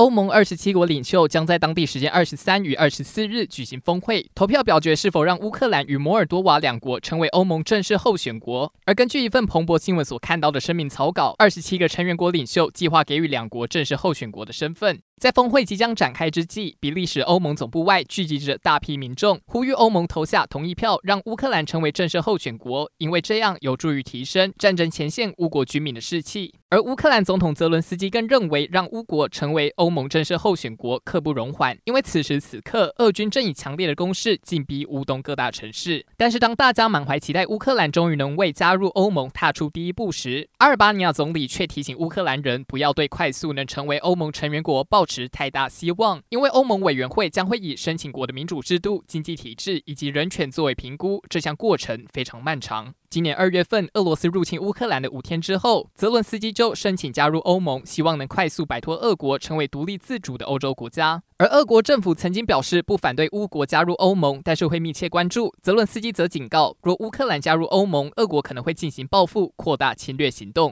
欧盟二十七国领袖将在当地时间二十三与二十四日举行峰会，投票表决是否让乌克兰与摩尔多瓦两国成为欧盟正式候选国。而根据一份彭博新闻所看到的声明草稿，二十七个成员国领袖计划给予两国正式候选国的身份。在峰会即将展开之际，比利时欧盟总部外聚集着大批民众，呼吁欧盟投下同意票，让乌克兰成为正式候选国，因为这样有助于提升战争前线乌国居民的士气。而乌克兰总统泽伦斯基更认为，让乌国成为欧盟正式候选国刻不容缓，因为此时此刻，俄军正以强烈的攻势进逼乌东各大城市。但是，当大家满怀期待乌克兰终于能为加入欧盟踏出第一步时，阿尔巴尼亚总理却提醒乌克兰人不要对快速能成为欧盟成员国抱持太大希望，因为欧盟委员会将会以申请国的民主制度、经济体制以及人权作为评估，这项过程非常漫长。今年二月份，俄罗斯入侵乌克兰的五天之后，泽伦斯基就申请加入欧盟，希望能快速摆脱俄国，成为独立自主的欧洲国家。而俄国政府曾经表示不反对乌国加入欧盟，但是会密切关注。泽伦斯基则警告，若乌克兰加入欧盟，俄国可能会进行报复，扩大侵略行动。